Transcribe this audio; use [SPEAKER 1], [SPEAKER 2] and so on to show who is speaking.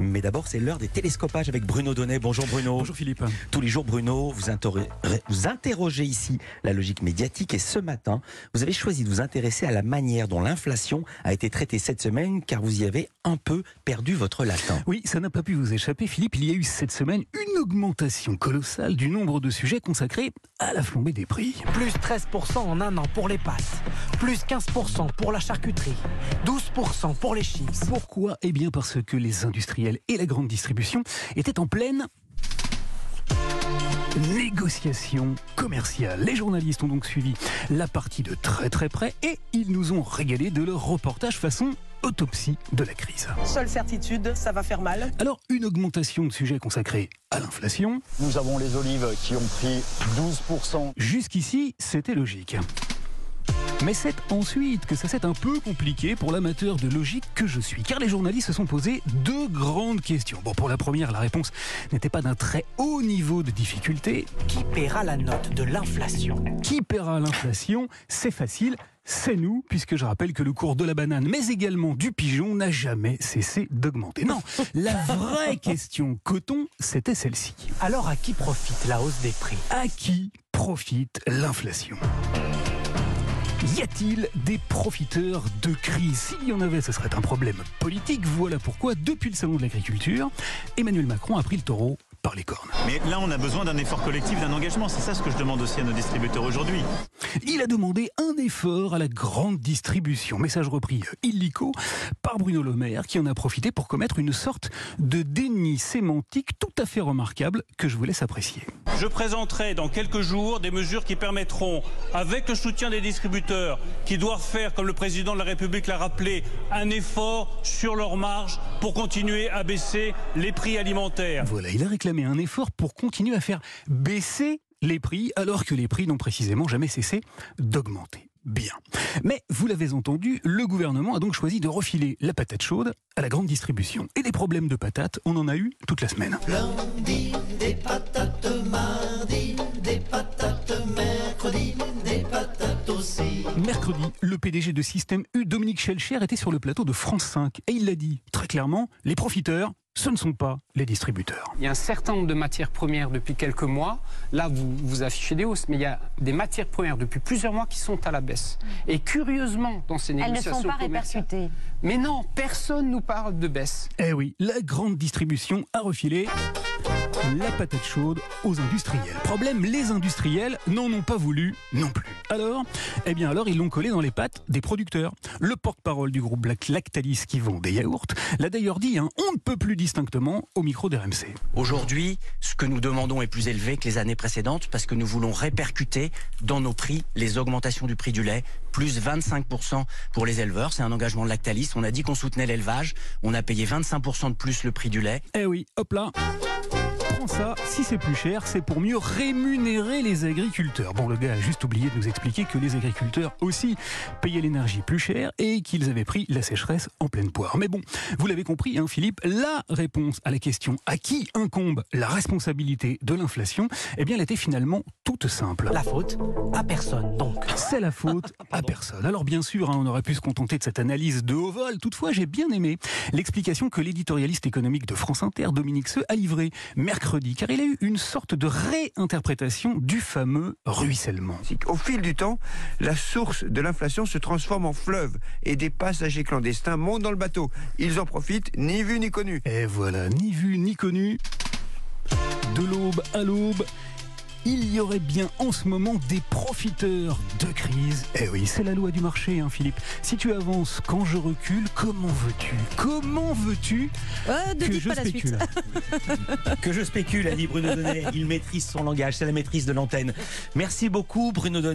[SPEAKER 1] Mais d'abord, c'est l'heure des télescopages avec Bruno Donnet. Bonjour Bruno.
[SPEAKER 2] Bonjour Philippe.
[SPEAKER 1] Tous les jours, Bruno, vous, vous interrogez ici la logique médiatique et ce matin, vous avez choisi de vous intéresser à la manière dont l'inflation a été traitée cette semaine car vous y avez un peu perdu votre latin.
[SPEAKER 2] Oui, ça n'a pas pu vous échapper Philippe. Il y a eu cette semaine une augmentation colossale du nombre de sujets consacrés à la flambée des prix.
[SPEAKER 3] Plus 13% en un an pour les pâtes, plus 15% pour la charcuterie, 12% pour les chips.
[SPEAKER 2] Pourquoi? Eh bien parce que les industriels et la grande distribution étaient en pleine négociation commerciale. Les journalistes ont donc suivi la partie de très très près et ils nous ont régalé de leur reportage façon autopsie de la crise.
[SPEAKER 4] Seule certitude, ça va faire mal.
[SPEAKER 2] Alors, une augmentation de sujets consacrés à l'inflation.
[SPEAKER 5] Nous avons les olives qui ont pris 12%.
[SPEAKER 2] Jusqu'ici, c'était logique. Mais c'est ensuite que ça s'est un peu compliqué pour l'amateur de logique que je suis, car les journalistes se sont posés deux grandes questions. Bon, pour la première, la réponse n'était pas d'un très haut niveau de difficulté.
[SPEAKER 3] Qui paiera la note de l'inflation?
[SPEAKER 2] Qui paiera l'inflation? C'est facile. C'est nous, puisque je rappelle que le cours de la banane, mais également du pigeon, n'a jamais cessé d'augmenter. Non, la vraie question coton, c'était celle-ci.
[SPEAKER 3] Alors à qui profite la hausse des prix?
[SPEAKER 2] À qui profite l'inflation? Y a-t-il des profiteurs de crise? S'il y en avait, ce serait un problème politique. Voilà pourquoi, depuis le Salon de l'Agriculture, Emmanuel Macron a pris le taureau par les cornes.
[SPEAKER 6] Mais là, on a besoin d'un effort collectif, d'un engagement. C'est ça ce que je demande aussi à nos distributeurs aujourd'hui.
[SPEAKER 2] Il a demandé un effort à la grande distribution. Message repris illico par Bruno Le Maire, qui en a profité pour commettre une sorte de déni sémantique tout à fait remarquable que je vous laisse apprécier.
[SPEAKER 7] Je présenterai dans quelques jours des mesures qui permettront, avec le soutien des distributeurs, qui doivent faire, comme le président de la République l'a rappelé, un effort sur leurs marges pour continuer à baisser les prix alimentaires.
[SPEAKER 2] Voilà, il a réclamé un effort pour continuer à faire baisser les prix alors que les prix n'ont précisément jamais cessé d'augmenter. Bien. Mais vous l'avez entendu, le gouvernement a donc choisi de refiler la patate chaude à la grande distribution. Et des problèmes de patates, on en a eu toute la semaine.
[SPEAKER 8] Lundi, des patates, mardi, des patates, mercredi, des patates aussi.
[SPEAKER 2] Mercredi, le PDG de Système U, Dominique Schelcher, était sur le plateau de France 5 et il l'a dit très clairement, les profiteurs, ce ne sont pas les distributeurs.
[SPEAKER 9] Il y a un certain nombre de matières premières depuis quelques mois. Là, vous, vous affichez des hausses, mais il y a des matières premières depuis plusieurs mois qui sont à la baisse. Et curieusement, dans ces négociations
[SPEAKER 10] Elles ne sont pas répercutées.
[SPEAKER 9] Mais non, personne nous parle de baisse.
[SPEAKER 2] Eh oui, la grande distribution a refilé la patate chaude aux industriels. Problème, les industriels n'en ont pas voulu non plus. Alors, eh bien alors, ils l'ont collé dans les pattes des producteurs. Le porte-parole du groupe Black Lactalis qui vend des yaourts l'a d'ailleurs dit, hein, on ne peut plus distinctement au micro d'RMC.
[SPEAKER 11] Aujourd'hui, ce que nous demandons est plus élevé que les années précédentes parce que nous voulons répercuter dans nos prix les augmentations du prix du lait, plus 25% pour les éleveurs. C'est un engagement de Lactalis. On a dit qu'on soutenait l'élevage. On a payé 25% de plus le prix du lait.
[SPEAKER 2] Eh oui, hop là ça, si c'est plus cher, c'est pour mieux rémunérer les agriculteurs. Bon, le gars a juste oublié de nous expliquer que les agriculteurs aussi payaient l'énergie plus cher et qu'ils avaient pris la sécheresse en pleine poire. Mais bon, vous l'avez compris, hein, Philippe, la réponse à la question à qui incombe la responsabilité de l'inflation, eh bien, elle était finalement toute simple.
[SPEAKER 3] La faute à personne, donc.
[SPEAKER 2] C'est la faute à personne. Alors, bien sûr, hein, on aurait pu se contenter de cette analyse de haut vol. Toutefois, j'ai bien aimé l'explication que l'éditorialiste économique de France Inter, Dominique Seux, a livrée mercredi car il a eu une sorte de réinterprétation du fameux ruissellement.
[SPEAKER 12] Au fil du temps, la source de l'inflation se transforme en fleuve et des passagers clandestins montent dans le bateau. Ils en profitent, ni vu ni connu.
[SPEAKER 2] Et voilà, ni vu ni connu. De l'aube à l'aube, il y aurait bien en ce moment des profiteurs de crise. Eh oui, c'est la loi du marché, hein, Philippe. Si tu avances quand je recule, comment veux-tu Comment veux-tu
[SPEAKER 10] euh, que je spécule
[SPEAKER 1] Que je spécule, a dit Bruno Donnet. Il maîtrise son langage, c'est la maîtrise de l'antenne. Merci beaucoup, Bruno Donnet.